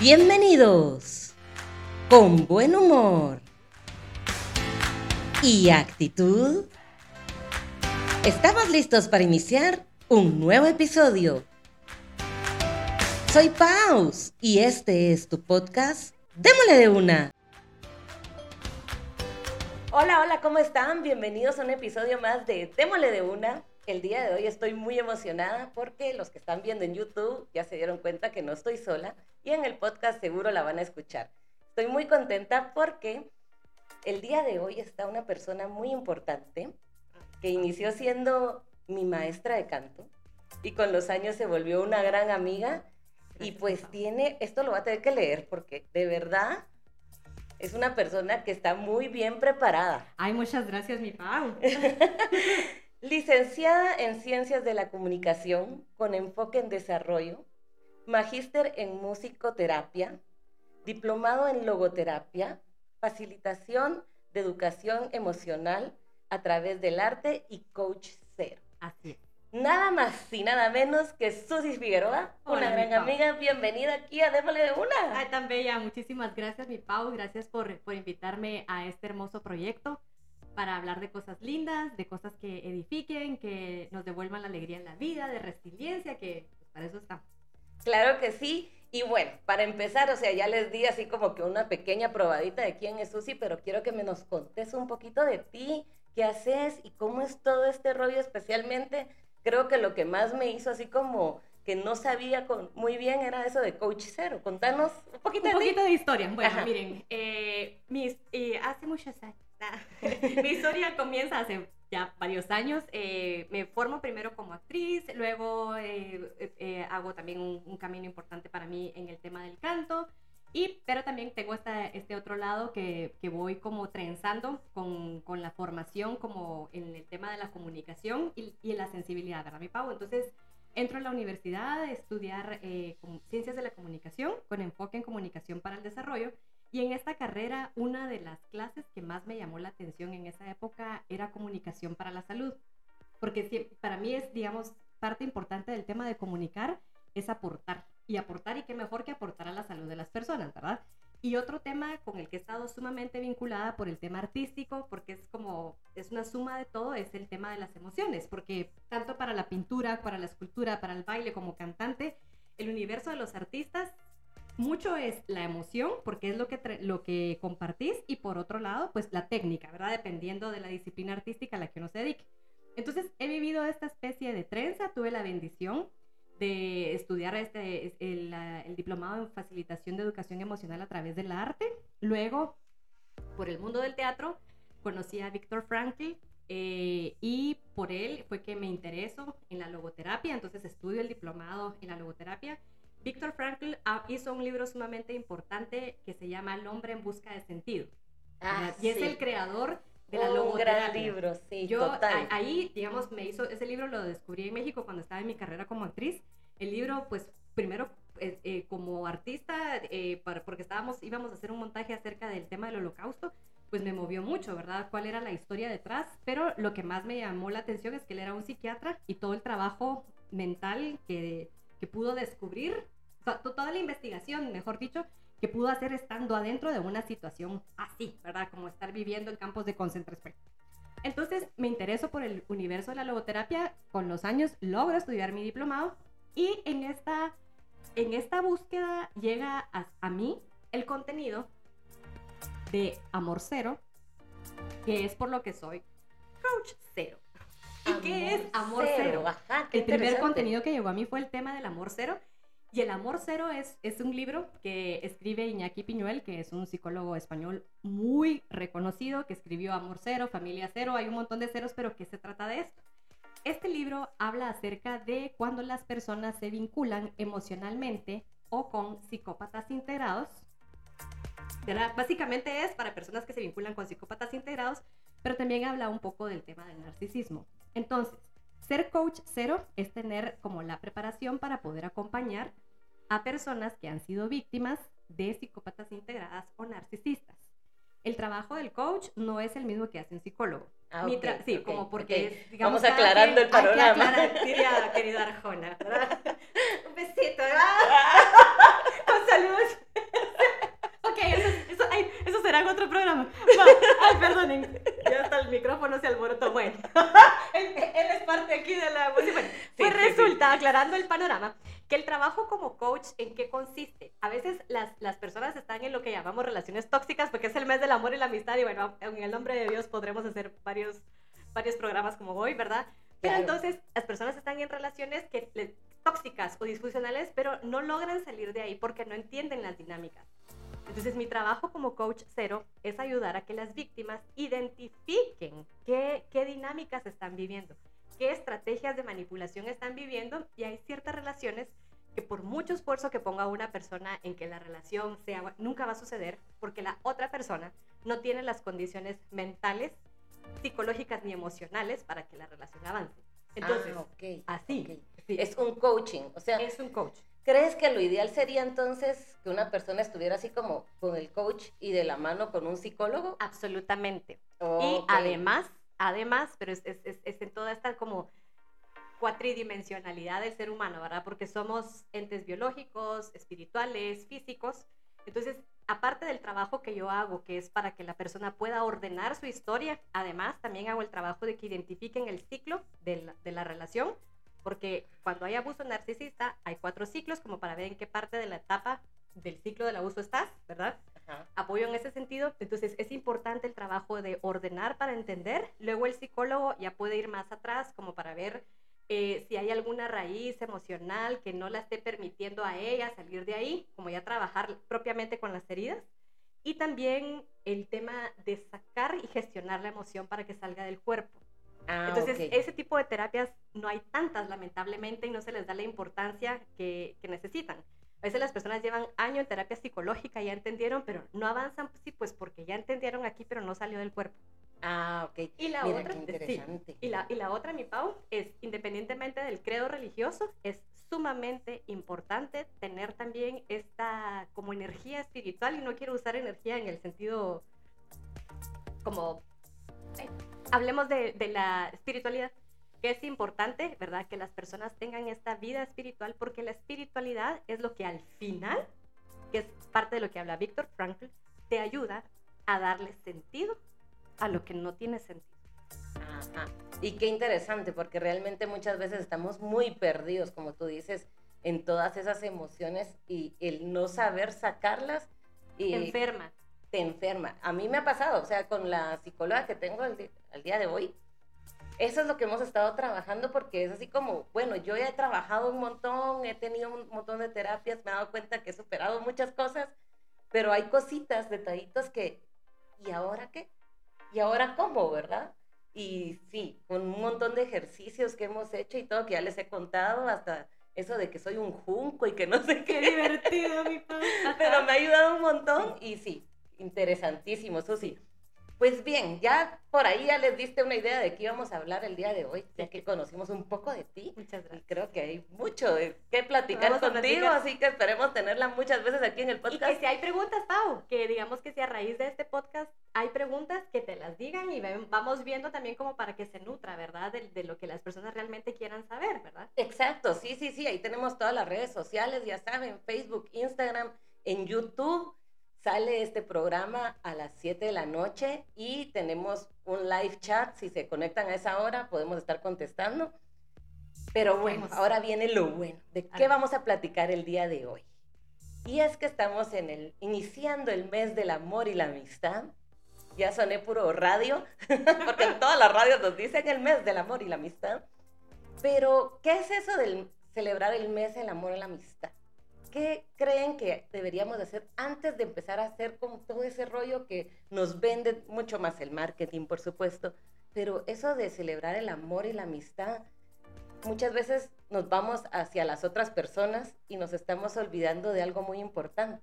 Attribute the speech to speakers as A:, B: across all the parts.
A: Bienvenidos con buen humor y actitud. Estamos listos para iniciar un nuevo episodio. Soy Paus y este es tu podcast Démosle de una. Hola, hola, ¿cómo están? Bienvenidos a un episodio más de Démosle de una. El día de hoy estoy muy emocionada porque los que están viendo en YouTube ya se dieron cuenta que no estoy sola y en el podcast seguro la van a escuchar. Estoy muy contenta porque el día de hoy está una persona muy importante que inició siendo mi maestra de canto y con los años se volvió una gran amiga y pues tiene, esto lo va a tener que leer porque de verdad es una persona que está muy bien preparada.
B: Ay, muchas gracias, mi Pau.
A: Licenciada en Ciencias de la Comunicación con enfoque en desarrollo, magíster en musicoterapia, diplomado en logoterapia, facilitación de educación emocional a través del arte y coach cero.
B: Así es.
A: Nada más y nada menos que Susi Figueroa, una gran
B: Pau.
A: amiga. Bienvenida aquí a Démosle de una.
B: Ay, tan bella. Muchísimas gracias, mi Pau. Gracias por, por invitarme a este hermoso proyecto para hablar de cosas lindas, de cosas que edifiquen, que nos devuelvan la alegría en la vida, de resiliencia, que pues, para eso estamos.
A: Claro que sí. Y bueno, para empezar, o sea, ya les di así como que una pequeña probadita de quién es Susi, pero quiero que me nos contes un poquito de ti, qué haces y cómo es todo este rollo, especialmente creo que lo que más me hizo así como que no sabía con, muy bien era eso de coach cero. Contanos un poquito
B: Un
A: de
B: poquito de historia. Bueno,
A: Ajá.
B: miren, eh, mis- eh, hace muchos años. mi historia comienza hace ya varios años. eh, me formo primero como actriz, luego eh, eh, hago también un, un camino importante para mí en el tema del canto. Y, pero también tengo esta, este otro lado que, que voy como trenzando con, con la formación como en el tema de la comunicación y, y la sensibilidad, ¿verdad, mi Pau? Entonces, entro a la universidad a estudiar eh, ciencias de la comunicación con enfoque en comunicación para el desarrollo. Y en esta carrera, una de las clases que más me llamó la atención en esa época era comunicación para la salud. Porque para mí es, digamos, parte importante del tema de comunicar es aportar. Y aportar, y qué mejor que aportar a la salud de las personas, ¿verdad? Y otro tema con el que he estado sumamente vinculada por el tema artístico, porque es como, es una suma de todo, es el tema de las emociones, porque tanto para la pintura, para la escultura, para el baile como cantante, el universo de los artistas, mucho es la emoción, porque es lo que, lo que compartís, y por otro lado, pues la técnica, ¿verdad? Dependiendo de la disciplina artística a la que uno se dedique. Entonces, he vivido esta especie de trenza, tuve la bendición de estudiar este, es- el, diplomado en facilitación de educación emocional a través del arte. Luego, por el mundo del teatro, conocí a Víctor Frankl eh, y por él fue que me intereso en la logoterapia, entonces estudio el diplomado en la logoterapia. Víctor Frankl ah, hizo un libro sumamente importante que se llama El hombre en busca de sentido.
A: Ah,
B: y es
A: sí.
B: el creador de la
A: un
B: logoterapia.
A: gran libro, sí,
B: Yo
A: total.
B: ahí, digamos, me hizo, ese libro lo descubrí en México cuando estaba en mi carrera como actriz. El libro, pues, primero eh, eh, como artista, eh, para- porque estábamos, íbamos a hacer un montaje acerca del tema del holocausto, pues me movió mucho, ¿verdad? ¿Cuál era la historia detrás? Pero lo que más me llamó la atención es que él era un psiquiatra y todo el trabajo mental que, que pudo descubrir, toda la investigación, mejor dicho, que pudo hacer estando adentro de una situación así, ¿verdad? Como estar viviendo en campos de concentración. Entonces me intereso por el universo de la logoterapia. Con los años logro estudiar mi diplomado y en esta, en esta búsqueda llega a, a mí el contenido de Amor Cero, que es por lo que soy Coach Cero. ¿Y qué es Amor Cero?
A: Ajá, qué
B: El primer contenido que llegó a mí fue el tema del amor cero. Y el amor cero es, es un libro que escribe Iñaki Piñuel, que es un psicólogo español muy reconocido, que escribió Amor Cero, Familia Cero, hay un montón de ceros, pero ¿qué se trata de esto? Este libro habla acerca de cuando las personas se vinculan emocionalmente o con psicópatas integrados. Básicamente es para personas que se vinculan con psicópatas integrados, pero también habla un poco del tema del narcisismo. Entonces, ser coach cero es tener como la preparación para poder acompañar a personas que han sido víctimas de psicópatas integradas o narcisistas. El trabajo del coach no es el mismo que hace un psicólogo.
A: Ah,
B: okay, sí,
A: okay,
B: como porque
A: okay.
B: es, digamos,
A: Vamos aclarando
B: que,
A: el panorama.
B: Aclarar, diría, querida Arjona, ¿verdad? Un besito, ¿verdad? Con saludos. ok, eso, eso, ay, eso será en otro programa. Ay, perdonen ya hasta el micrófono se alborotó. Bueno, él, es parte aquí de la. Bueno, pues resulta, aclarando el panorama, que el trabajo como coach, ¿en qué consiste? A veces las, las personas están en lo que llamamos relaciones tóxicas, porque es el mes del amor y la amistad, y bueno, en el nombre de Dios podremos hacer varios, varios programas como hoy, ¿verdad? Pero entonces las personas están en relaciones que, tóxicas o disfuncionales, pero no logran salir de ahí porque no entienden las dinámicas. Entonces mi trabajo como coach cero es ayudar a que las víctimas identifiquen qué, qué dinámicas están viviendo, qué estrategias de manipulación están viviendo y hay ciertas relaciones que por mucho esfuerzo que ponga una persona en que la relación sea, nunca va a suceder porque la otra persona no tiene las condiciones mentales psicológicas ni emocionales para que la relación avance. Entonces,
A: ah, así. Es un coaching, o sea.
B: Es un coach.
A: ¿Crees que lo ideal sería entonces que una persona estuviera así como con el coach y de la mano con un psicólogo?
B: Absolutamente. Y además, además, pero es, es, es, en toda esta como cuatridimensionalidad del ser humano, ¿verdad? Porque somos entes biológicos, espirituales, físicos. Entonces, aparte del trabajo que yo hago, que es para que la persona pueda ordenar su historia, además también hago el trabajo de que identifiquen el ciclo de la, relación, porque cuando hay abuso narcisista hay cuatro ciclos como para ver en qué parte de la etapa del ciclo del abuso estás, ¿verdad? Apoyo en ese sentido. Entonces es importante el trabajo de ordenar para entender. Luego el psicólogo ya puede ir más atrás como para ver eh, si hay alguna raíz emocional que no la esté permitiendo a ella salir de ahí, como ya trabajar propiamente con las heridas. Y también el tema de sacar y gestionar la emoción para que salga del cuerpo. Ah, Entonces, ese tipo de terapias no hay tantas, lamentablemente, y no se les da la importancia que, que necesitan. A veces las personas llevan año en terapia psicológica, ya entendieron, pero no avanzan, sí, pues porque ya entendieron aquí, pero no salió del cuerpo.
A: Ah, ok.
B: Y la otra, y, la, y la otra, mi Pau, es independientemente del credo religioso, es sumamente importante tener también esta como energía espiritual y no quiero usar energía en el sentido como eh, hablemos de, de, la espiritualidad que es importante verdad que las personas tengan esta vida espiritual porque la espiritualidad es lo que al final que es parte de lo que habla Víctor Frankl te ayuda a darle sentido a lo que no tiene sentido.
A: Ajá. Y qué interesante, porque realmente muchas veces estamos muy perdidos, como tú dices, en todas esas emociones y el no saber sacarlas. Y
B: enferma.
A: Te enferma. A mí me ha pasado, o sea, con la psicóloga que tengo al, día de hoy, eso es lo que hemos estado trabajando porque es así como, bueno, yo ya he trabajado un montón, he tenido un montón de terapias, me he dado cuenta que he superado muchas cosas, pero hay cositas, detallitos que, ¿y ahora qué? ¿y ahora cómo, verdad? Y sí, con un montón de ejercicios que hemos hecho y todo, que ya les he contado, hasta eso de que soy un junco y que no sé qué.
B: Qué divertido, mi padre.
A: Pero me ha ayudado un montón y sí, interesantísimo, Susi. Pues bien, ya por ahí ya les diste una idea de qué íbamos a hablar el día de hoy, ya que conocimos un poco de ti.
B: Muchas gracias.
A: Y creo que hay mucho de qué platicar contigo, así que esperemos tenerla muchas veces aquí en el podcast.
B: Y que si hay preguntas, Pau, que digamos que si a raíz de este podcast hay preguntas, que te las digan y vamos viendo también como para que se nutra, ¿verdad? De, de lo que las personas realmente quieran saber, ¿verdad?
A: Exacto, sí, sí, sí, ahí tenemos todas las redes sociales, ya saben, Facebook, Instagram, en YouTube Sale este programa a las 7 de la noche y tenemos un live chat. Si se conectan a esa hora, podemos estar contestando. Pero bueno, ahora viene lo bueno. ¿De qué vamos a platicar el día de hoy? Y es que estamos en el, iniciando el mes del amor y la amistad. Ya soné puro radio, porque en todas las radios nos dicen el mes del amor y la amistad. Pero, ¿qué es eso del celebrar el mes del amor y la amistad? ¿Qué creen que deberíamos hacer antes de empezar a hacer con todo ese rollo que nos vende mucho más el marketing, por supuesto? Pero eso de celebrar el amor y la amistad, muchas veces nos vamos hacia las otras personas y nos estamos olvidando de algo muy importante,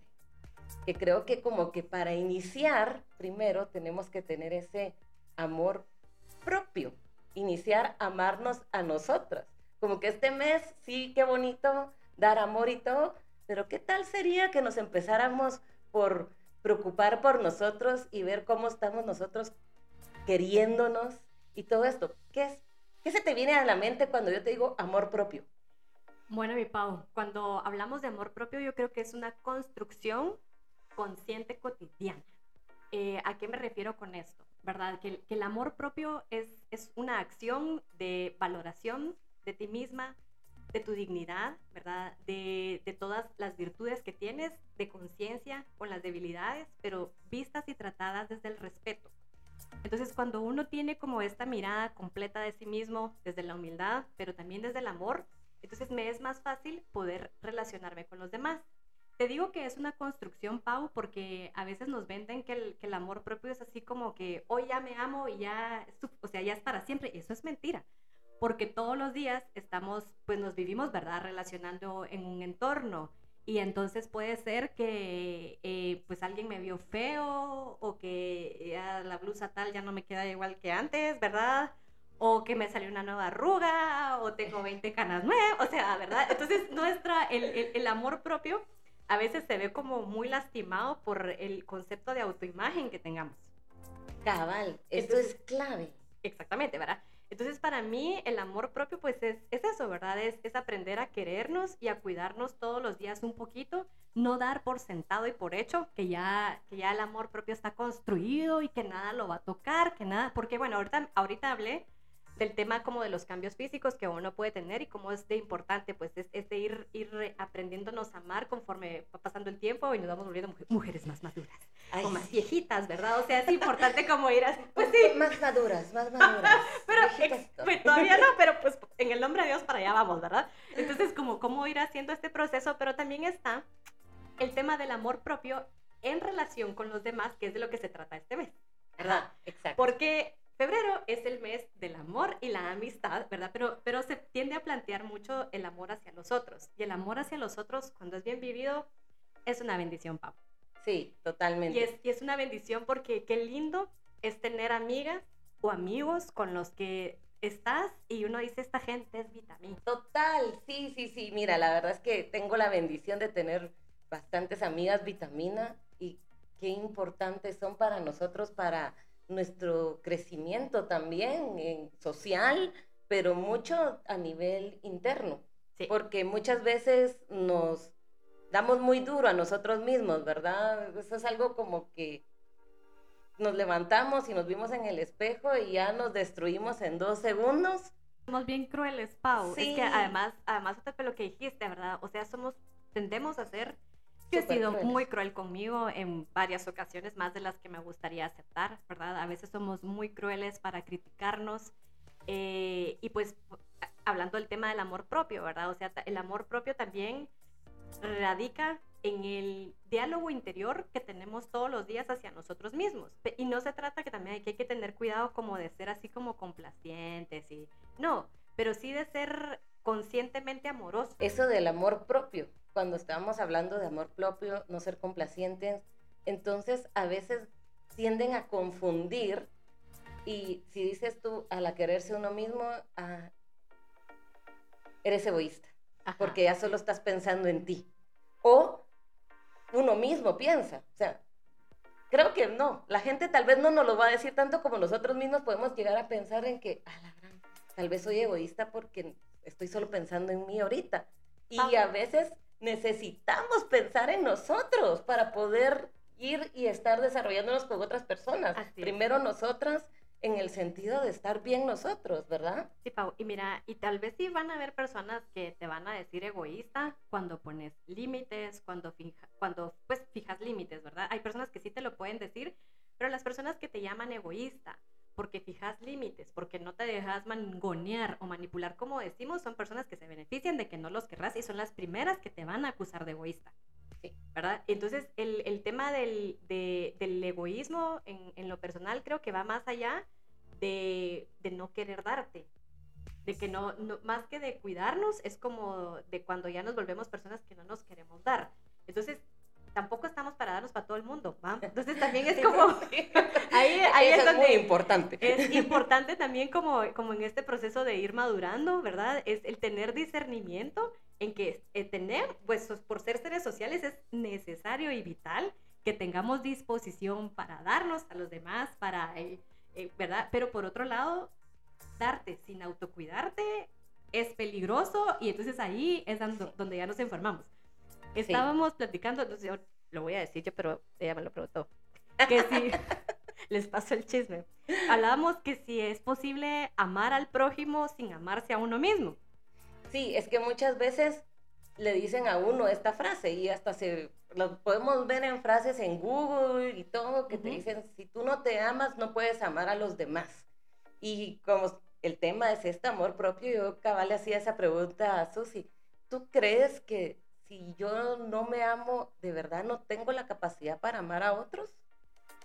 A: que creo que como que para iniciar, primero tenemos que tener ese amor propio, iniciar a amarnos a nosotras. Como que este mes, sí, qué bonito dar amor y todo, pero ¿qué tal sería que nos empezáramos por preocupar por nosotros y ver cómo estamos nosotros queriéndonos y todo esto? ¿Qué, es, ¿Qué se te viene a la mente cuando yo te digo amor propio?
B: Bueno, mi Pau, cuando hablamos de amor propio, yo creo que es una construcción consciente cotidiana. eh, ¿a qué me refiero con esto? ¿Verdad? Que, que el amor propio es, es una acción de valoración de ti misma, de tu dignidad, ¿verdad? De, todas las virtudes que tienes, de conciencia con las debilidades, pero vistas y tratadas desde el respeto. Entonces, cuando uno tiene como esta mirada completa de sí mismo, desde la humildad, pero también desde el amor, entonces me es más fácil poder relacionarme con los demás. Te digo que es una construcción, Pau, porque a veces nos venden que el, amor propio es así como que hoy ya me amo y ya, o sea, ya es para siempre. Eso es mentira porque todos los días estamos, pues nos vivimos, ¿verdad? Relacionando en un entorno. Y entonces puede ser que eh, pues alguien me vio feo o que ya la blusa tal ya no me queda igual que antes, ¿verdad? O que me salió una nueva arruga o tengo 20 canas nuevas, o sea, ¿verdad? Entonces nuestra, el, el, el amor propio a veces se ve como muy lastimado por el concepto de autoimagen que tengamos.
A: Cabal, esto es clave.
B: Exactamente, ¿verdad? Entonces, para mí, el amor propio, pues es, es eso, ¿verdad? Es, es, aprender a querernos y a cuidarnos todos los días un poquito, no dar por sentado y por hecho que ya, que ya el amor propio está construido y que nada lo va a tocar, que nada, porque bueno, ahorita, ahorita hablé del tema como de los cambios físicos que uno puede tener y cómo es de importante, pues es, es de ir, ir aprendiéndonos a amar conforme va pasando el tiempo y nos vamos volviendo mujeres más maduras, Ay, o más viejitas, ¿verdad? O sea, es importante como ir así, pues sí.
A: Más maduras, más maduras.
B: pero pues, todavía no, pero pues en el nombre de Dios para allá vamos, ¿verdad? Entonces, como cómo ir haciendo este proceso, pero también está el tema del amor propio en relación con los demás, que es de lo que se trata este mes, ¿verdad?
A: Ajá, exacto.
B: Porque Febrero es el mes del amor y la amistad, ¿verdad? Pero, pero se tiende a plantear mucho el amor hacia los otros. Y el amor hacia los otros, cuando es bien vivido, es una bendición, Pau.
A: Sí, totalmente.
B: Y es, y es una bendición porque qué lindo es tener amigas o amigos con los que estás y uno dice, esta gente es vitamina.
A: Total, sí, sí, sí. Mira, la verdad es que tengo la bendición de tener bastantes amigas vitamina y qué importantes son para nosotros para nuestro crecimiento también en social, pero mucho a nivel interno. Sí. Porque muchas veces nos damos muy duro a nosotros mismos, ¿verdad? Eso es algo como que nos levantamos y nos vimos en el espejo y ya nos destruimos en dos segundos.
B: Somos bien crueles, Pau. Sí. Es que además, además de lo que dijiste, ¿verdad? O sea, somos, tendemos a ser yo he sido crueles. muy cruel conmigo en varias ocasiones, más de las que me gustaría aceptar, ¿verdad? A veces somos muy crueles para criticarnos. Eh, y pues hablando del tema del amor propio, ¿verdad? O sea, el amor propio también radica en el diálogo interior que tenemos todos los días hacia nosotros mismos. Y no se trata que también hay que, hay que tener cuidado como de ser así como complacientes y no, pero sí de ser conscientemente amorosos.
A: Eso del amor propio, cuando estábamos hablando de amor propio, no ser complacientes, entonces a veces tienden a confundir y si dices tú a la quererse uno mismo, a, eres egoísta, Ajá. porque ya solo estás pensando en ti. O uno mismo piensa, o sea, creo que no, la gente tal vez no nos lo va a decir tanto como nosotros mismos podemos llegar a pensar en que, a la gran, tal vez soy egoísta porque estoy solo pensando en mí ahorita. Y a veces necesitamos pensar en nosotros para poder ir y estar desarrollándonos con otras personas. Primero nosotras en el sentido de estar bien nosotros, ¿verdad?
B: Sí, Pau. Y mira, y tal vez sí van a haber personas que te van a decir egoísta cuando pones límites, cuando, fija, cuando pues fijas límites, ¿verdad? Hay personas que sí te lo pueden decir, pero las personas que te llaman egoísta porque fijas límites, porque no te dejas mangonear o manipular, como decimos, son personas que se benefician de que no los querrás y son las primeras que te van a acusar de egoísta. Sí. ¿Verdad? Entonces, el, el tema del, de, del egoísmo en, en, lo personal creo que va más allá de, de no querer darte. De que no, no, más que de cuidarnos, es como de cuando ya nos volvemos personas que no nos queremos dar. Entonces, tampoco estamos para darnos para todo el mundo, ¿va? Entonces también es como...
A: ahí, ahí es, donde es muy importante.
B: Es importante también como, como en este proceso de ir madurando, ¿verdad? Es el tener discernimiento en que eh, tener, pues por ser seres sociales es necesario y vital que tengamos disposición para darnos a los demás, para, eh, eh, ¿verdad? Pero por otro lado, darte sin autocuidarte es peligroso y entonces ahí es donde ya nos enfermamos. Estábamos sí. platicando, entonces yo lo voy a decir yo, pero ella me lo preguntó. que si, les paso el chisme, hablábamos que si es posible amar al prójimo sin amarse a uno mismo.
A: Sí, es que muchas veces le dicen a uno esta frase y hasta se lo podemos ver en frases en Google y todo que te dicen si tú no te amas no puedes amar a los demás. Y como el tema es este amor propio, yo cabal le hacía esa pregunta a Susi. ¿Tú crees que si yo no me amo, de verdad no tengo la capacidad para amar a otros?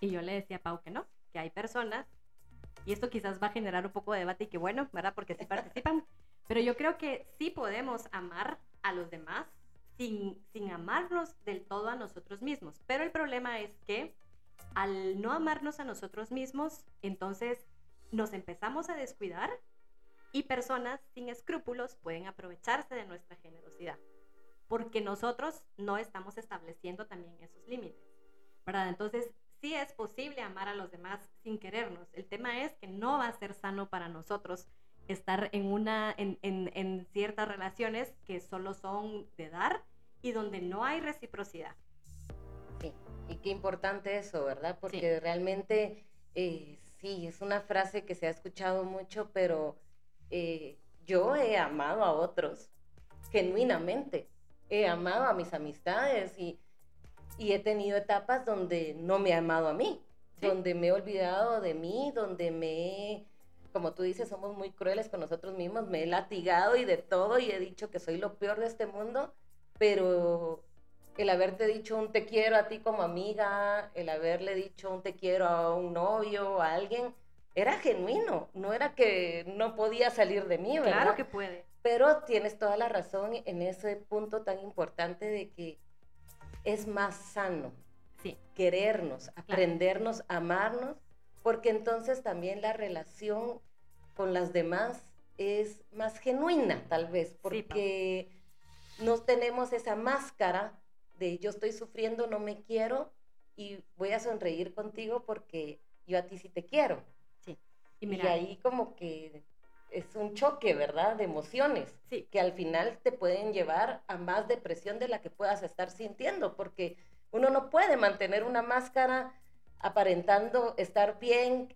B: Y yo le decía a Pau que no, que hay personas, y esto quizás va a generar un poco de debate y que bueno, ¿verdad? Porque sí participan, pero yo creo que sí podemos amar a los demás sin, sin amarnos del todo a nosotros mismos. Pero el problema es que al no amarnos a nosotros mismos, entonces nos empezamos a descuidar y personas sin escrúpulos pueden aprovecharse de nuestra generosidad, porque nosotros no estamos estableciendo también esos límites, ¿verdad? Entonces, sí es posible amar a los demás sin querernos. El tema es que no va a ser sano para nosotros estar en, una, en, en, en ciertas relaciones que solo son de dar y donde no hay reciprocidad.
A: Sí, y qué importante eso, ¿verdad? Porque realmente eh, sí, es una frase que se ha escuchado mucho, pero eh, yo he amado a otros genuinamente. He amado a mis amistades y, y he tenido etapas donde no me he amado a mí, donde me he olvidado de mí, donde me he como tú dices, somos muy crueles con nosotros mismos, me he latigado y de todo y he dicho que soy lo peor de este mundo, pero el haberte dicho un te quiero a ti como amiga, el haberle dicho un te quiero a un novio, a alguien, era genuino, no era que no podía salir de mí, ¿verdad?
B: Claro que puede.
A: Pero tienes toda la razón en ese punto tan importante de que es más sano
B: sí.
A: querernos, aprendernos, amarnos porque entonces también la relación con las demás es más genuina, tal vez, porque no tenemos esa máscara de yo estoy sufriendo, no me quiero y voy a sonreír contigo porque yo a ti sí te quiero.
B: Sí.
A: Y, mira, y ahí como que es un choque, ¿verdad? De emociones,
B: sí.
A: que al final te pueden llevar a más depresión de la que puedas estar sintiendo, porque uno no puede mantener una máscara aparentando estar bien,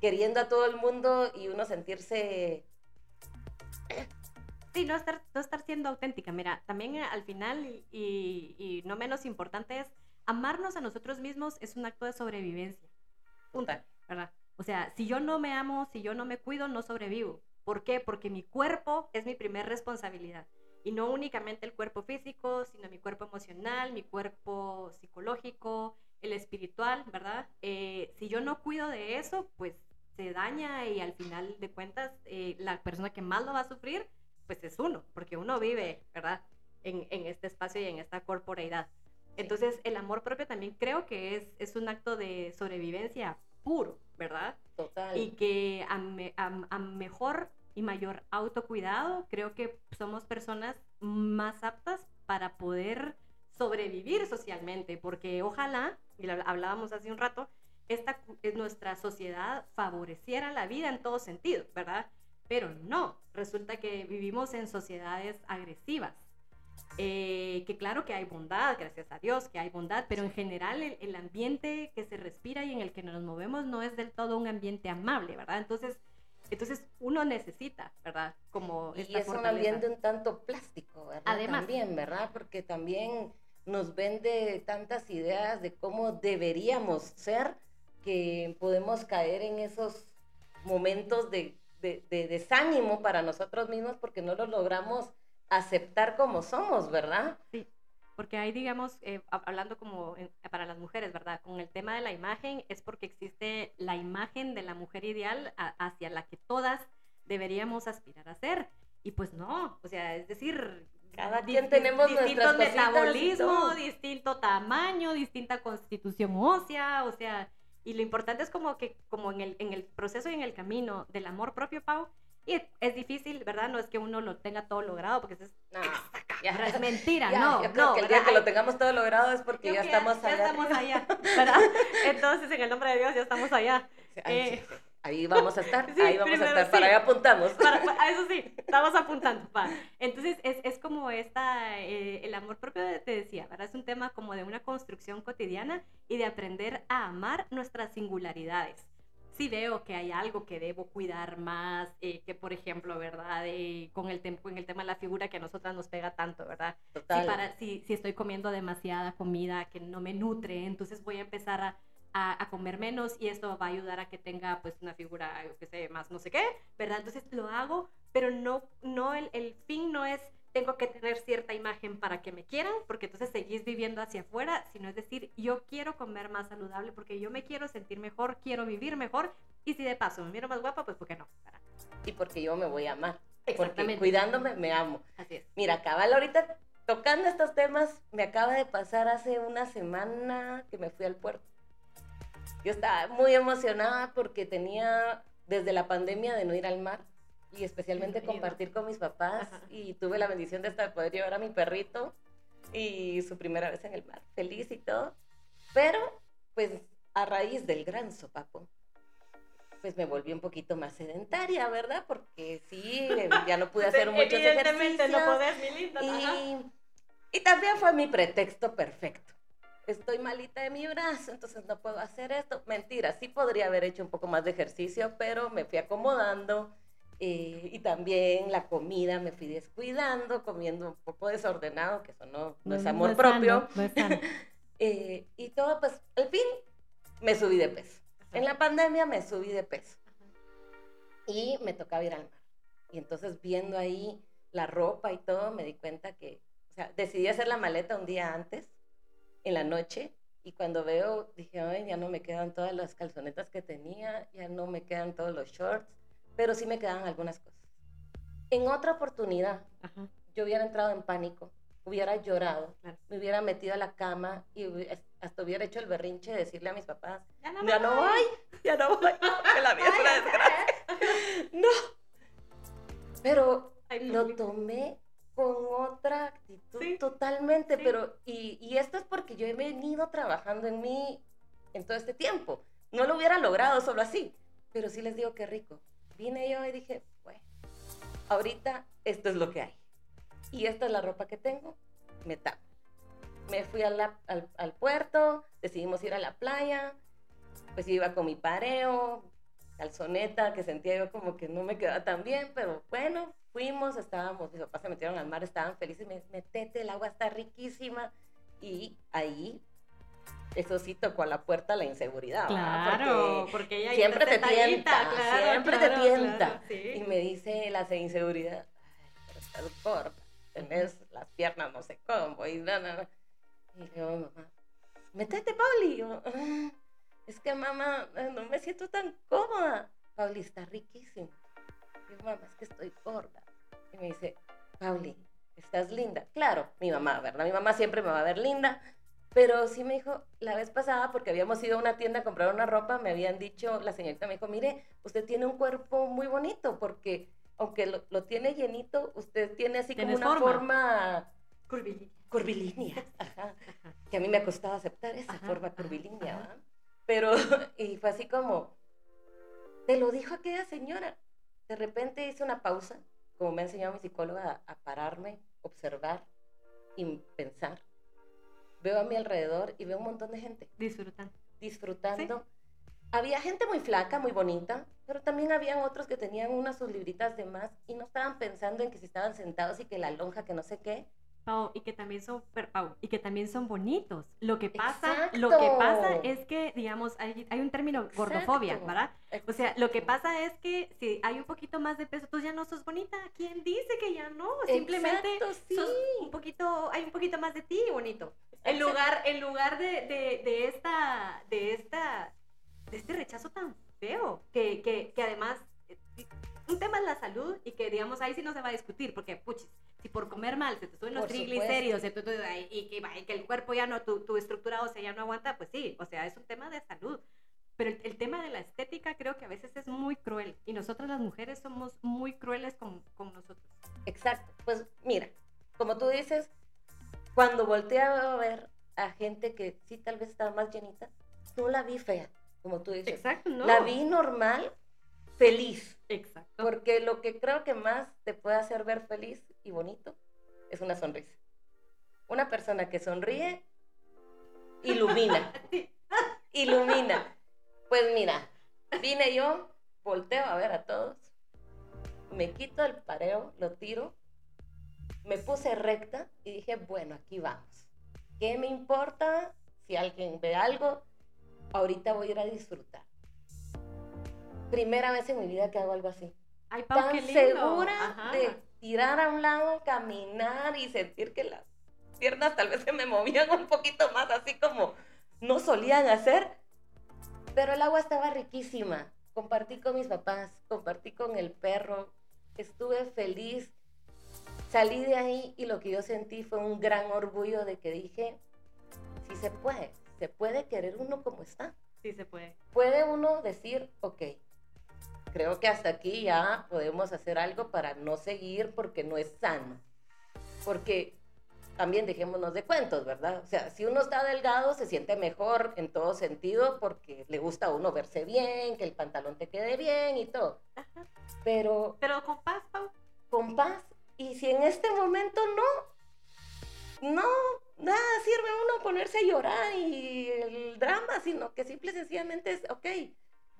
A: queriendo a todo el mundo y uno sentirse...
B: Sí, no estar, no estar siendo auténtica. Mira, también al final, y, y, no menos importante, es amarnos a nosotros mismos es un acto de sobrevivencia. Punta, ¿verdad? O sea, si yo no me amo, si yo no me cuido, no sobrevivo. ¿Por qué? Porque mi cuerpo es mi primer responsabilidad. Y no únicamente el cuerpo físico, sino mi cuerpo emocional, mi cuerpo psicológico, el espiritual, ¿verdad? Eh, si yo no cuido de eso, pues se daña y al final de cuentas eh, la persona que más lo va a sufrir, pues es uno, porque uno vive, ¿verdad? En, en este espacio y en esta corporeidad. Entonces, el amor propio también creo que es, es un acto de sobrevivencia puro, ¿verdad? Y que a, me, a, a mejor y mayor autocuidado, creo que somos personas más aptas para poder sobrevivir socialmente, porque ojalá, y hablábamos hace un rato, esta, nuestra sociedad favoreciera la vida en todo sentido, ¿verdad? Pero no, resulta que vivimos en sociedades agresivas. Eh, que claro que hay bondad, gracias a Dios que hay bondad, pero en general el, el, ambiente que se respira y en el que nos movemos no es del todo un ambiente amable, ¿verdad? Entonces, entonces uno necesita, ¿verdad? Como
A: y es fortaleza. un ambiente un tanto plástico, ¿verdad?
B: Además,
A: también, ¿verdad? Porque también nos vende tantas ideas de cómo deberíamos ser que podemos caer en esos momentos de, de, de desánimo para nosotros mismos porque no lo logramos aceptar como somos, ¿verdad?
B: Sí, porque ahí, digamos, eh, hablando como en, para las mujeres, ¿verdad? Con el tema de la imagen, es porque existe la imagen de la mujer ideal a, hacia la que todas deberíamos aspirar a ser. Y pues no, o sea, es decir,
A: cada quien tenemos
B: distinto metabolismo, distinto tamaño, distinta constitución ósea, o sea, y lo importante es como que como en el, en el proceso y en el camino del amor propio, Pau, y es difícil, ¿verdad? No es que uno lo tenga todo logrado, porque es,
A: no,
B: ya, es mentira,
A: ya,
B: no,
A: yo creo
B: no.
A: que el día que lo tengamos todo logrado es porque ya estamos
B: ya,
A: allá.
B: Ya estamos allá, ¿verdad? Entonces, en el nombre de Dios, ya estamos allá. Eh,
A: sí. Ahí vamos a estar, ahí vamos a estar, para ahí apuntamos.
B: Para, eso sí, estamos apuntando. Entonces, es, es, como esta, eh, el amor propio, te decía, ¿verdad? Es un tema como de una construcción cotidiana y de aprender a amar nuestras singularidades. Si veo que hay algo que debo cuidar más, eh, que por ejemplo, ¿verdad? Eh, con el en el tema de la figura que a nosotras nos pega tanto, ¿verdad? Total. Si, para, si, si estoy comiendo demasiada comida que no me nutre, entonces voy a empezar a a, comer menos y esto va a ayudar a que tenga pues una figura, yo sé, más no sé qué, ¿verdad? Entonces lo hago, pero no, no el, el fin no es tengo que tener cierta imagen para que me quieran, porque entonces seguís viviendo hacia afuera, sino es decir, yo quiero comer más saludable porque yo me quiero sentir mejor, quiero vivir mejor, y si de paso me miro más guapa, pues ¿por qué no?
A: Y porque yo me voy a amar. Porque cuidándome me amo. Así es. Mira, cabal, ahorita tocando estos temas, me acaba de pasar hace una semana que me fui al puerto. Yo estaba muy emocionada porque tenía desde la pandemia de no ir al mar y especialmente compartir con mis papás y tuve la bendición de estar, poder llevar a mi perrito y su primera vez en el mar, feliz y todo. Pero pues a raíz del gran sopapo, pues me volví un poquito más sedentaria, ¿verdad? Porque sí, ya no pude hacer muchos ejercicios. no podés, mi linda. Y, y también fue mi pretexto perfecto estoy malita de mi brazo, entonces no puedo hacer esto. Mentira, sí podría haber hecho un poco más de ejercicio, pero me fui acomodando. Eh, y también la comida me fui descuidando, comiendo un poco desordenado, que eso no, no, es amor propio. Eh, y todo, pues, al fin me subí de peso. En la pandemia me subí de peso. Y me tocaba ir al mar. Y entonces viendo ahí la ropa y todo, me di cuenta que, o sea, decidí hacer la maleta un día antes en la noche y cuando veo, dije, ay, ya no me quedan todas las calzonetas que tenía, ya no me quedan todos los shorts, pero sí me quedan algunas cosas. En otra oportunidad, yo hubiera entrado en pánico, hubiera llorado, me hubiera metido a la cama y hasta hubiera hecho el berrinche de decirle a mis papás, ya no, ya no voy, ya no voy, que la vida es una desgracia. No. Pero lo tomé con otra actitud totalmente, pero y, y, esto es porque yo he venido trabajando en mí en todo este tiempo. No lo hubiera logrado solo así, pero sí les digo que rico. Vine yo y dije, bueno, ahorita esto es lo que hay. Y esta es la ropa que tengo, me tapo. Me fui al, al puerto, decidimos ir a la playa, pues iba con mi pareo, calzoneta, que sentía yo como que no me quedaba tan bien, pero bueno, fuimos, estábamos, mis papás se metieron al mar, estaban felices, me metete, el agua está riquísima. Y ahí, eso sí tocó a la puerta la inseguridad.
B: Claro, porque, ella
A: siempre te tienta, siempre te tienta. Y me dice la inseguridad, pero estás gorda, tenés las piernas no sé cómo, y no, no, no. Y digo, mamá, metete, Pauli. Ah, es que mamá, no me siento tan cómoda. Pauli, está riquísimo. Y yo, mamá, es que estoy gorda. Y me dice, Pauli, estás linda. Claro, mi mamá, ¿verdad? Mi mamá siempre me va a ver linda. Pero sí me dijo, la vez pasada, porque habíamos ido a una tienda a comprar una ropa, me habían dicho, la señorita me dijo, mire, usted tiene un cuerpo muy bonito, porque aunque lo, tiene llenito, usted tiene así como una forma...
B: curvilínea.
A: Curvilínea, ajá. Que a mí me ha costado aceptar esa forma curvilínea, ¿verdad? Pero, y fue así como, te lo dijo aquella señora. De repente hice una pausa como me ha enseñado mi psicóloga, a, pararme, observar y pensar. Veo a mi alrededor y veo un montón de gente.
B: Disfrutando.
A: Disfrutando. Había gente muy flaca, muy bonita, pero también habían otros que tenían unas sus libritas de más y no estaban pensando en que si estaban sentados y que la lonja, que no sé qué,
B: y que también son, y que también son bonitos. Lo que pasa, lo que pasa es que, digamos, hay, hay un término gordofobia, ¿verdad? O sea, lo que pasa es que si hay un poquito más de peso, tú ya no sos bonita. ¿Quién dice que ya no? Simplemente sos un poquito, hay un poquito más de ti bonito. En lugar, en lugar de, de, de, esta, de esta, de este rechazo tan feo, que, que, que además, eh, un tema es la salud y que, digamos, ahí sí no se va a discutir, porque, puchis, si por comer mal se te suben los triglicéridos y, que, que, el cuerpo ya no, tu, tu estructura o sea, ya no aguanta, pues sí, o sea, es un tema de salud. Pero el, tema de la estética creo que a veces es muy cruel y nosotras las mujeres somos muy crueles con, con nosotros.
A: Exacto, pues mira, como tú dices, cuando volteé a ver a gente que sí tal vez estaba más llenita, no la vi fea, como tú dices.
B: Exacto, no.
A: La vi normal feliz.
B: Exacto.
A: Porque lo que creo que más te puede hacer ver feliz y bonito es una sonrisa. Una persona que sonríe ilumina. ilumina. Pues mira, vine yo, volteo a ver a todos, me quito el pareo, lo tiro, me puse recta y dije, bueno, aquí vamos. ¿Qué me importa si alguien ve algo? Ahorita voy a ir a disfrutar. Primera vez en mi vida que hago algo así.
B: Ay, Pau,
A: Tan
B: qué lindo.
A: segura
B: Ajá.
A: de tirar a un lado, caminar y sentir que las piernas tal vez se me movían un poquito más, así como no solían hacer. Pero el agua estaba riquísima. Compartí con mis papás, compartí con el perro, estuve feliz. Salí de ahí y lo que yo sentí fue un gran orgullo de que dije, sí se puede, se puede querer uno como está.
B: Sí se puede.
A: Puede uno decir, ok, creo que hasta aquí ya podemos hacer algo para no seguir porque no es sano. Porque también dejémonos de cuentos, ¿verdad? O sea, si uno está delgado se siente mejor en todo sentido porque le gusta a uno verse bien, que el pantalón te quede bien y todo.
B: Ajá.
A: Pero
B: Pero con paz, Pau.
A: con paz. Y si en este momento no, no, nada sirve uno ponerse a llorar y el drama, sino que simple y sencillamente es, ok,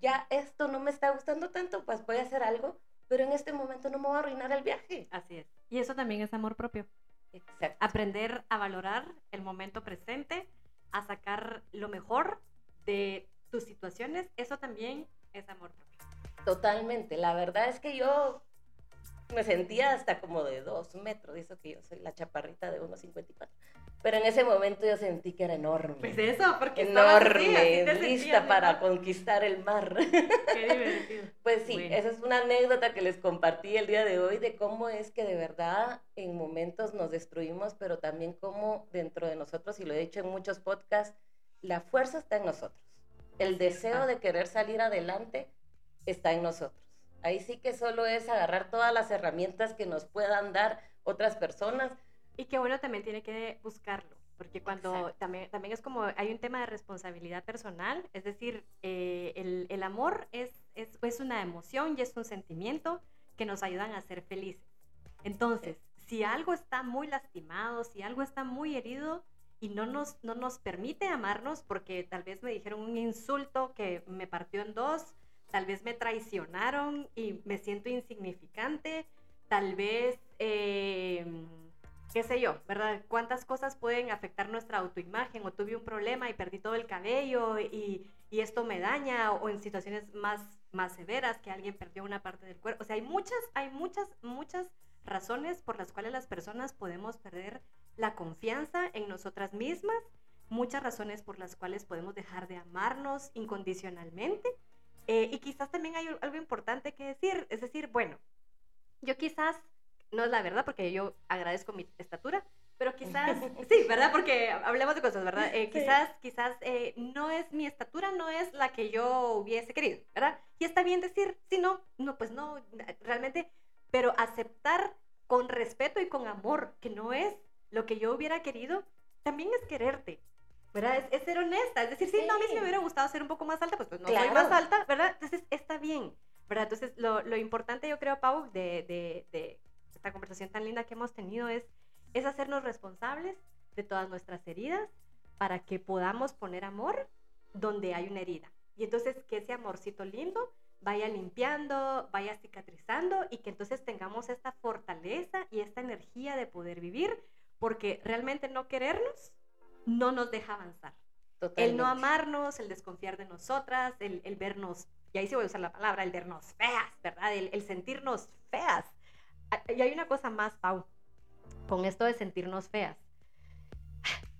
A: ya esto no me está gustando tanto, pues voy a hacer algo, pero en este momento no me voy a arruinar el viaje.
B: Así es. Y eso también es amor propio.
A: Exacto.
B: Aprender a valorar el momento presente, a sacar lo mejor de tus situaciones, eso también es amor propio.
A: Totalmente. La verdad es que yo me sentía hasta como de dos metros, eso que yo soy la chaparrita de 1,54. Pero en ese momento yo sentí que era enorme.
B: Pues eso, porque estabas así, así
A: enorme, lista para conquistar el mar.
B: Qué divertido.
A: Pues sí,
B: Bueno.
A: esa es una anécdota que les compartí el día de hoy de cómo es que de verdad en momentos nos destruimos, pero también cómo dentro de nosotros, y lo he dicho en muchos podcasts, la fuerza está en nosotros. El deseo de querer salir adelante está en nosotros. Ahí sí que solo es agarrar todas las herramientas que nos puedan dar otras personas.
B: Y que uno también tiene que buscarlo, porque cuando
A: Exacto.
B: también, también es como hay un tema de responsabilidad personal, es decir, eh, el, el amor es, es, es una emoción y es un sentimiento que nos ayudan a ser felices. Entonces, si algo está muy lastimado, si algo está muy herido y no nos, no nos permite amarnos, porque tal vez me dijeron un insulto que me partió en dos, tal vez me traicionaron y me siento insignificante, tal vez, eh, qué sé yo, ¿verdad? ¿Cuántas cosas pueden afectar nuestra autoimagen? O tuve un problema y perdí todo el cabello y, y esto me daña, o en situaciones más, más severas que alguien perdió una parte del cuerpo. O sea, hay muchas, hay muchas, muchas razones por las cuales las personas podemos perder la confianza en nosotras mismas, muchas razones por las cuales podemos dejar de amarnos incondicionalmente. Eh, y quizás también hay algo importante que decir, es decir, bueno, yo quizás, no es la verdad porque yo agradezco mi estatura, pero quizás, sí, ¿verdad? Porque hablemos de cosas, ¿verdad? Eh,
A: Sí.
B: Quizás, quizás eh, no es mi estatura, no es la que yo hubiese querido, ¿verdad? Y está bien decir, sí, no, no, pues no, realmente, pero aceptar con respeto y con amor que no es lo que yo hubiera querido, también es quererte. ¿Verdad? Es, es ser honesta. Es decir, sí, no, a mí sí
A: Sí.
B: me hubiera gustado ser un poco más alta, pues, pues no soy
A: Claro.
B: más alta, ¿verdad? Entonces está bien, ¿verdad? Entonces lo, lo importante yo creo, Pau, de, de, de esta conversación tan linda que hemos tenido es, es hacernos responsables de todas nuestras heridas para que podamos poner amor donde hay una herida. Y entonces que ese amorcito lindo vaya limpiando, vaya cicatrizando y que entonces tengamos esta fortaleza y esta energía de poder vivir, porque realmente no querernos no nos deja avanzar. El no
A: Totalmente.
B: amarnos, el desconfiar de nosotras, el, el vernos, y ahí sí voy a usar la palabra, el vernos feas, ¿verdad? El, el sentirnos feas. Ah, Y hay una cosa más, Pau, con esto de sentirnos feas.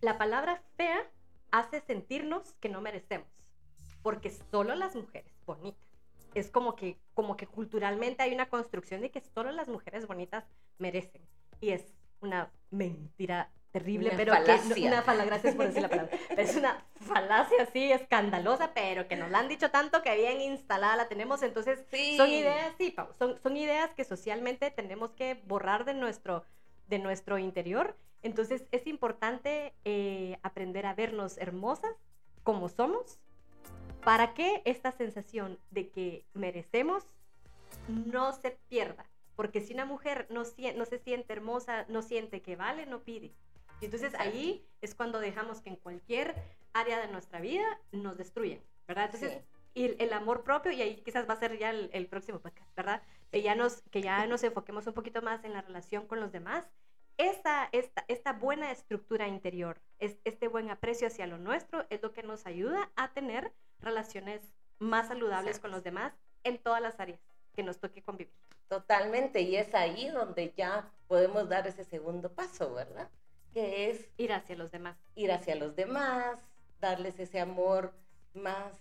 B: La palabra fea hace sentirnos que no merecemos, porque solo las mujeres bonitas. Es como que, como que culturalmente hay una construcción de que solo las mujeres bonitas merecen. Y es una mentira terrible,
A: Una
B: pero que
A: falacia.
B: una falacia, gracias por decir la palabra. Pero es una falacia así escandalosa, pero que nos la han dicho tanto que bien instalada la tenemos. Entonces,
A: Sí.
B: son ideas, sí, Pau, son, son ideas que socialmente tenemos que borrar de nuestro, de nuestro interior. Entonces, es importante eh, aprender a vernos hermosas como somos para que esta sensación de que merecemos no se pierda. Porque si una mujer no, no se siente hermosa, no siente que vale, no pide. Y entonces ahí es cuando dejamos que en cualquier área de nuestra vida nos destruyen, ¿verdad? Entonces, y el amor propio, y ahí quizás va a ser ya el, próximo podcast, ¿verdad? Que ya, nos, que ya nos enfoquemos un poquito más en la relación con los demás. Esta, esta, esta buena estructura interior, es, este buen aprecio hacia lo nuestro, es lo que nos ayuda a tener relaciones más saludables con los demás en todas las áreas que nos toque convivir.
A: Totalmente, y es ahí donde ya podemos dar ese segundo paso, ¿verdad? Que es
B: ir hacia los demás.
A: Ir hacia los demás, darles ese amor más,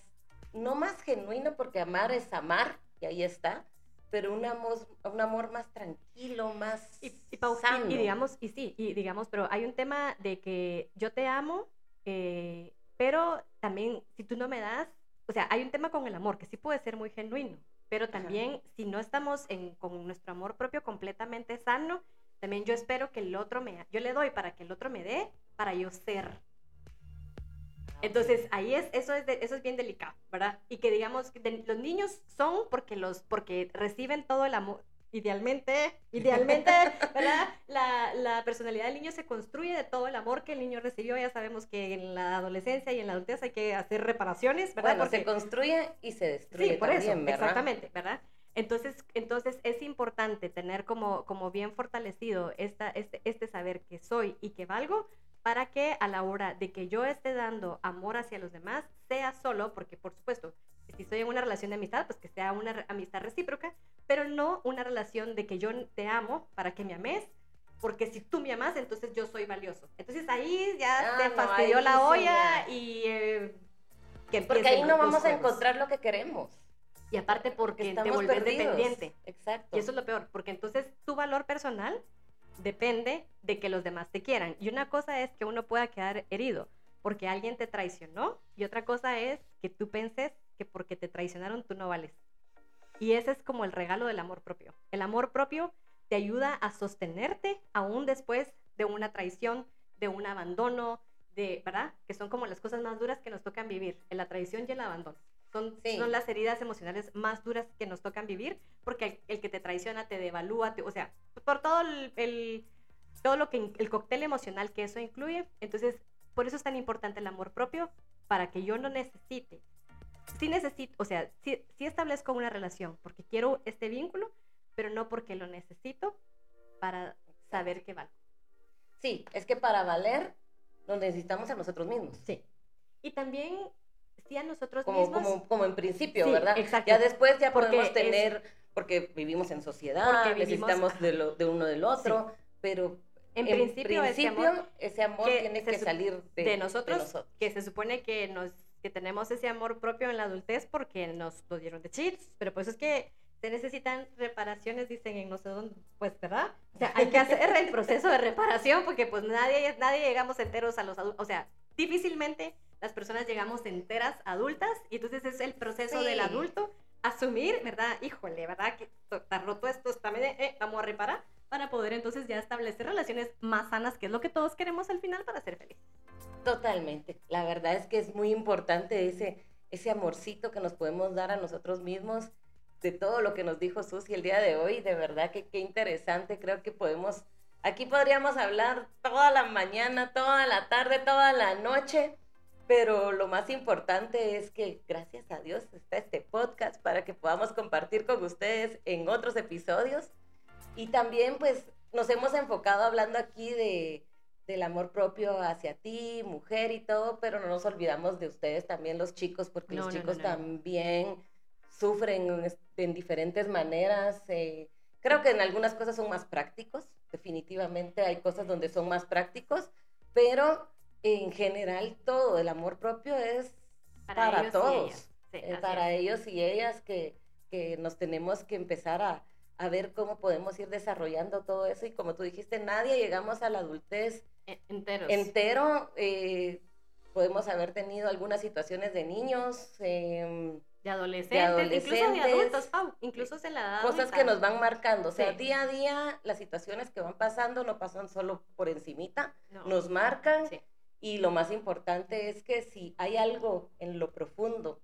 A: no más genuino, porque amar es amar, y ahí está, pero un amor, un amor más tranquilo, más
B: y, y, digamos, y sí, y digamos, pero hay un tema de que yo te amo, eh, pero también si tú no me das, o sea, hay un tema con el amor que sí puede ser muy genuino, pero también si no estamos en, con nuestro amor propio completamente sano, también yo espero que el otro me, yo le doy para que el otro me dé, para yo ser. Entonces ahí es eso es eso es bien delicado, ¿verdad? Y que digamos que los niños son porque los porque reciben todo el amor idealmente, idealmente, ¿verdad? La, la, personalidad del niño se construye de todo el amor que el niño recibió. Ya sabemos que en la adolescencia y en la adultez hay que hacer reparaciones, ¿verdad?
A: Bueno, se construye y se destruye.
B: Sí, por eso, exactamente, ¿verdad? Entonces, entonces es importante tener como, como bien fortalecido esta, este, este saber que soy y que valgo para que a la hora de que yo esté dando amor hacia los demás, sea solo, porque por supuesto, si estoy en una relación de amistad, pues que sea una amistad recíproca, pero no una relación de que yo te amo para que me ames, porque si tú me amas, entonces yo soy valioso. Entonces ahí ya te ah, fastidió la olla y eh,
A: que Porque ahí no vamos a encontrar lo que queremos.
B: Y aparte porque te vuelves dependiente. Exacto. Y eso es lo peor, porque entonces tu valor personal depende de que los demás te quieran. Y una cosa es que uno pueda quedar herido porque alguien te traicionó y otra cosa es que tú penses que porque te traicionaron tú no vales. Y ese es como el regalo del amor propio. El amor propio te ayuda a sostenerte aún después de una traición, de un abandono, de, ¿verdad? Que son como las cosas más duras que nos tocan vivir, la traición y el abandono. Son, son las heridas emocionales más duras que nos tocan vivir porque el, que te traiciona te devalúa, o sea, por todo el, todo lo que el cóctel emocional que eso incluye. Entonces, por eso es tan importante el amor propio para que yo no necesite sí necesito, o sea, sí, establezco una relación porque quiero este vínculo, pero no porque lo necesito para saber que valgo.
A: Sí, es que para valer lo necesitamos a nosotros mismos.
B: Sí. Y también, sí a nosotros
A: como,
B: mismos.
A: Como, como en principio, ¿verdad? Exacto. Ya después ya podemos tener, porque vivimos en sociedad, necesitamos de, lo, de uno del otro, pero en, principio, ese amor, tiene que salir
B: de, nosotros, que se supone que nos que tenemos ese amor propio en la adultez porque nos lo dieron de chips, pero pues es que se necesitan reparaciones, dicen en no sé dónde, pues, ¿verdad? O sea, hay que hacer el proceso de reparación porque pues nadie, nadie llegamos enteros a los adultos, o sea, difícilmente las personas llegamos enteras adultas y entonces es el proceso del adulto asumir, ¿verdad? Híjole, ¿verdad? Que está roto esto, está medio, eh, vamos a reparar para poder entonces ya establecer relaciones más sanas, que es lo que todos queremos al final para ser felices.
A: Totalmente. La verdad es que es muy importante ese, ese amorcito que nos podemos dar a nosotros mismos de todo lo que nos dijo Susi el día de hoy. De verdad que qué interesante. Creo que podemos, aquí podríamos hablar toda la mañana, toda la tarde, toda la noche. Pero lo más importante es que gracias a Dios está este podcast para que podamos compartir con ustedes en otros episodios. Y también pues nos hemos enfocado hablando aquí de del amor propio hacia ti, mujer y todo, pero no nos olvidamos de ustedes también los chicos, porque los chicos también sufren en, diferentes maneras. Eh, creo que en algunas cosas son más prácticos, definitivamente hay cosas donde son más prácticos, pero en general todo el amor propio es para, todos, para ellos y ellas que, que nos tenemos que empezar a, a ver cómo podemos ir desarrollando todo eso. Y como tú dijiste, nadie llegamos a la adultez
B: e, Enteros.
A: Entero, eh, podemos haber tenido algunas situaciones de niños, em,
B: de, adolescentes, incluso de adultos, incluso en la edad
A: Cosas que nos van marcando, o sea, día a día las situaciones que van pasando no pasan solo por encimita, nos marcan y lo más importante es que si hay algo en lo profundo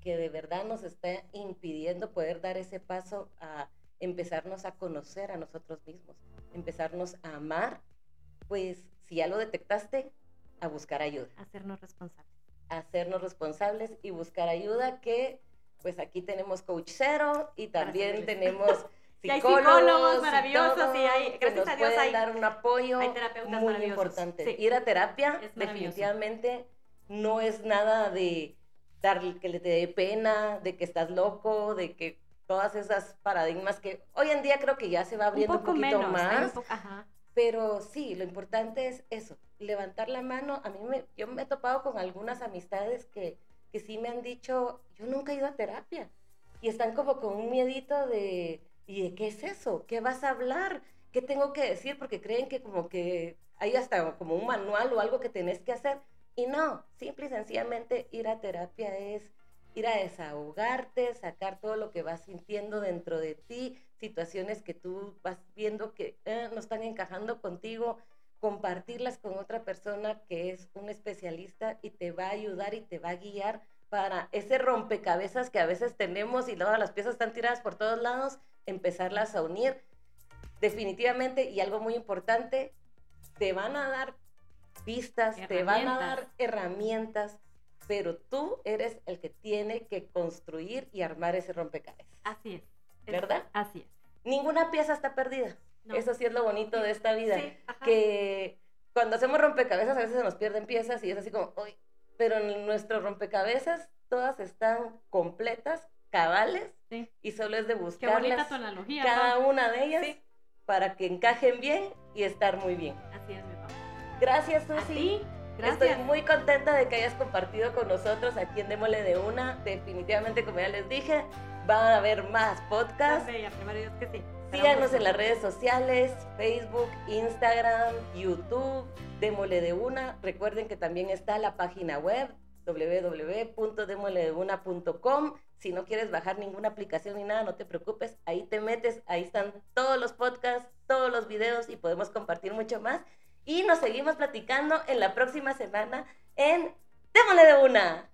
A: que de verdad nos está impidiendo poder dar ese paso a empezarnos a conocer a nosotros mismos, empezarnos a amar, pues si ya lo detectaste, a buscar ayuda.
B: Hacernos responsables.
A: Hacernos responsables y buscar ayuda que pues aquí tenemos coach cero y también tenemos psicólogos,
B: maravillosos y, hay, gracias a Dios hay,
A: dar un apoyo
B: hay terapeutas
A: muy importante. Ir a terapia definitivamente no es nada de dar que le te dé pena, de que estás loco, de que todas esas paradigmas que hoy en día creo que ya se va abriendo un, poquito más. Pero sí, lo importante es eso, levantar la mano. A mí me, yo me he topado con algunas amistades que, que sí me han dicho, yo nunca he ido a terapia. Y están como con un miedito de, ¿y de qué es eso? ¿Qué vas a hablar? ¿Qué tengo que decir? Porque creen que como que hay hasta como un manual o algo que tenés que hacer. Y no, simple y sencillamente ir a terapia es ir a desahogarte, sacar todo lo que vas sintiendo dentro de ti, situaciones que tú vas viendo que eh, no están encajando contigo, compartirlas con otra persona que es un especialista y te va a ayudar y te va a guiar para ese rompecabezas que a veces tenemos y todas las piezas están tiradas por todos lados, empezarlas a unir. Definitivamente, y algo muy importante, te van a dar pistas, te van a dar herramientas, pero tú eres el que tiene que construir y armar ese rompecabezas.
B: Así es.
A: ¿Verdad?
B: Así es.
A: Ninguna pieza está perdida. Eso sí es lo bonito de esta vida. que cuando hacemos rompecabezas a veces se nos pierden piezas y es así como, uy, pero en nuestro rompecabezas todas están completas, cabales, y solo es de buscarlas,
B: tu analogía,
A: cada una de ellas para que encajen bien y estar muy bien.
B: Así es, mi papá.
A: Gracias, Susi. Estoy muy contenta de que hayas compartido con nosotros aquí en Démole de Una. Definitivamente, como ya les dije, van a haber más podcasts. Síganos en las redes sociales, Facebook, Instagram, YouTube, Démole de Una. Recuerden que también está la página web www.demoledeuna.com. Si no quieres bajar ninguna aplicación ni nada, no te preocupes, ahí te metes, ahí están todos los podcasts, todos los videos y podemos compartir mucho más. Y nos seguimos platicando en la próxima semana en Démosle de una.